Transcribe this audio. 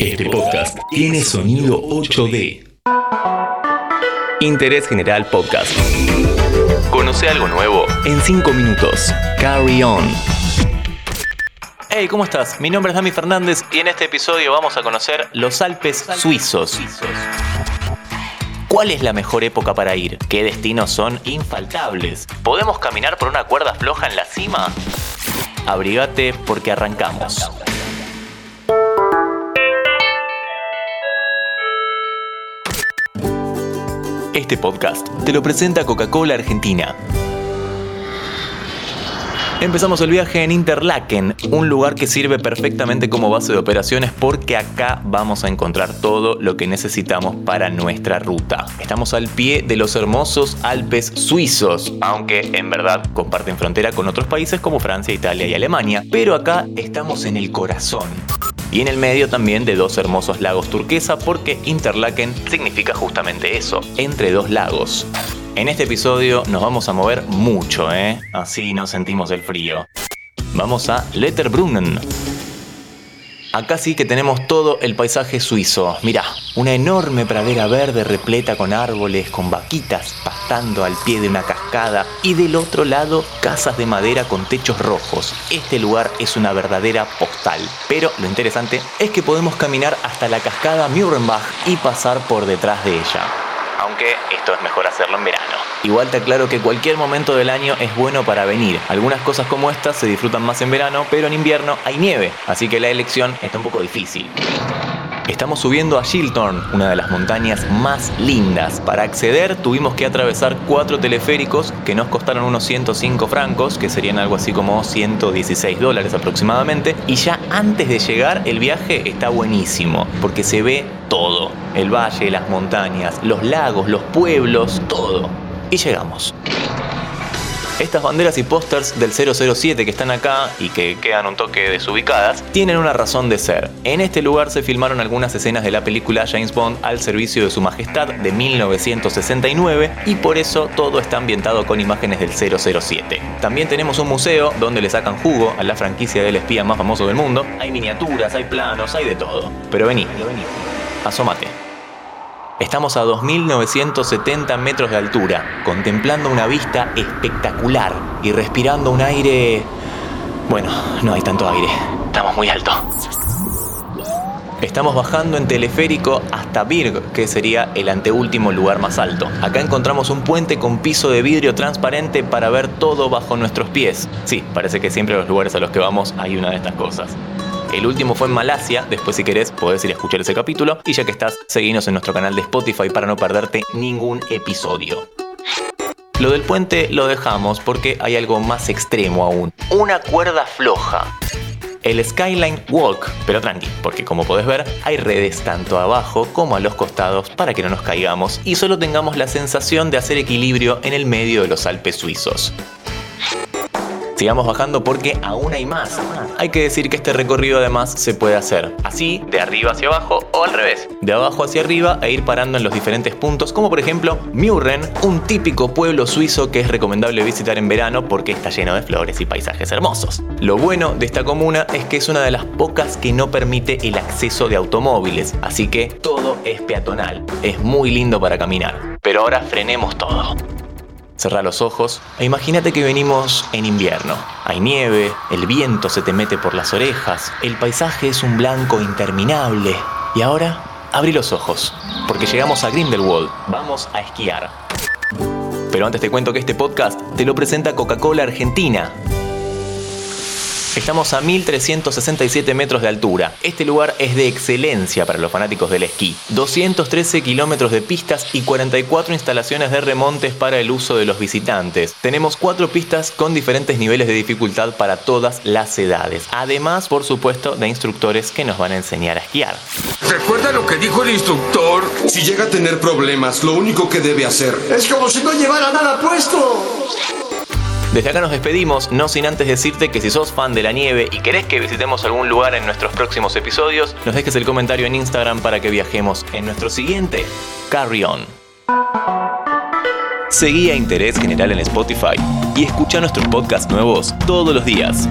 Este podcast tiene sonido 8D. Interés General Podcast. Conoce algo nuevo en 5 minutos. Carry on. Hey, ¿cómo estás? Mi nombre es Dami Fernández y en este episodio vamos a conocer los Alpes suizos. ¿Cuál es la mejor época para ir? ¿Qué destinos son infaltables? ¿Podemos caminar por una cuerda floja en la cima? Abrigate porque arrancamos. Este podcast te lo presenta Coca-Cola Argentina. Empezamos el viaje en Interlaken, un lugar que sirve perfectamente como base de operaciones porque acá vamos a encontrar todo lo que necesitamos para nuestra ruta. Estamos al pie de los hermosos Alpes suizos, aunque en verdad comparten frontera con otros países como Francia, Italia y Alemania, pero acá estamos en el corazón y en el medio también de dos hermosos lagos turquesa porque Interlaken significa justamente eso, entre dos lagos. En este episodio nos vamos a mover mucho, ¿eh? Así no sentimos el frío. Vamos a Letterbrunnen. Acá sí que tenemos todo el paisaje suizo. Mirá, una enorme pradera verde repleta con árboles, con vaquitas pastando al pie de una cascada y del otro lado casas de madera con techos rojos. Este lugar es una verdadera postal. Pero lo interesante es que podemos caminar hasta la cascada Murenbach y pasar por detrás de ella. Aunque esto es mejor hacerlo en verano. Igual te aclaro que cualquier momento del año es bueno para venir. Algunas cosas como estas se disfrutan más en verano, pero en invierno hay nieve, así que la elección está un poco difícil. Estamos subiendo a Shiltorn, una de las montañas más lindas. Para acceder tuvimos que atravesar cuatro teleféricos que nos costaron unos 105 francos, que serían algo así como 116 dólares aproximadamente. Y ya antes de llegar el viaje está buenísimo, porque se ve todo. El valle, las montañas, los lagos, los pueblos, todo. Y llegamos. Estas banderas y pósters del 007 que están acá y que quedan un toque desubicadas tienen una razón de ser. En este lugar se filmaron algunas escenas de la película James Bond al servicio de su majestad de 1969 y por eso todo está ambientado con imágenes del 007. También tenemos un museo donde le sacan jugo a la franquicia del espía más famoso del mundo. Hay miniaturas, hay planos, hay de todo. Pero vení, asómate. Estamos a 2.970 metros de altura, contemplando una vista espectacular y respirando un aire... Bueno, no hay tanto aire. Estamos muy alto. Estamos bajando en teleférico hasta Birg, que sería el anteúltimo lugar más alto. Acá encontramos un puente con piso de vidrio transparente para ver todo bajo nuestros pies. Sí, parece que siempre en los lugares a los que vamos hay una de estas cosas. El último fue en Malasia, después si querés podés ir a escuchar ese capítulo. Y ya que estás, seguinos en nuestro canal de Spotify para no perderte ningún episodio. Lo del puente lo dejamos porque hay algo más extremo aún. Una cuerda floja. El Skyline Walk, pero tranqui, porque como podés ver, hay redes tanto abajo como a los costados para que no nos caigamos y solo tengamos la sensación de hacer equilibrio en el medio de los Alpes suizos. Sigamos bajando porque aún hay más. Hay que decir que este recorrido además se puede hacer así, de arriba hacia abajo o al revés. De abajo hacia arriba e ir parando en los diferentes puntos, como por ejemplo Murren, un típico pueblo suizo que es recomendable visitar en verano porque está lleno de flores y paisajes hermosos. Lo bueno de esta comuna es que es una de las pocas que no permite el acceso de automóviles, así que todo es peatonal. Es muy lindo para caminar. Pero ahora frenemos todo. Cerra los ojos e imagínate que venimos en invierno. Hay nieve, el viento se te mete por las orejas, el paisaje es un blanco interminable. Y ahora, abrí los ojos, porque llegamos a Grindelwald. Vamos a esquiar. Pero antes te cuento que este podcast te lo presenta Coca-Cola Argentina. Estamos a 1367 metros de altura. Este lugar es de excelencia para los fanáticos del esquí. 213 kilómetros de pistas y 44 instalaciones de remontes para el uso de los visitantes. Tenemos cuatro pistas con diferentes niveles de dificultad para todas las edades. Además, por supuesto, de instructores que nos van a enseñar a esquiar. ¿Recuerda lo que dijo el instructor? Si llega a tener problemas, lo único que debe hacer Es como si no llevara nada puesto. Desde acá nos despedimos, no sin antes decirte que si sos fan de la nieve y querés que visitemos algún lugar en nuestros próximos episodios, nos dejes el comentario en Instagram para que viajemos en nuestro siguiente Carry On. Seguí a Interés General en Spotify y escucha nuestros podcasts nuevos todos los días.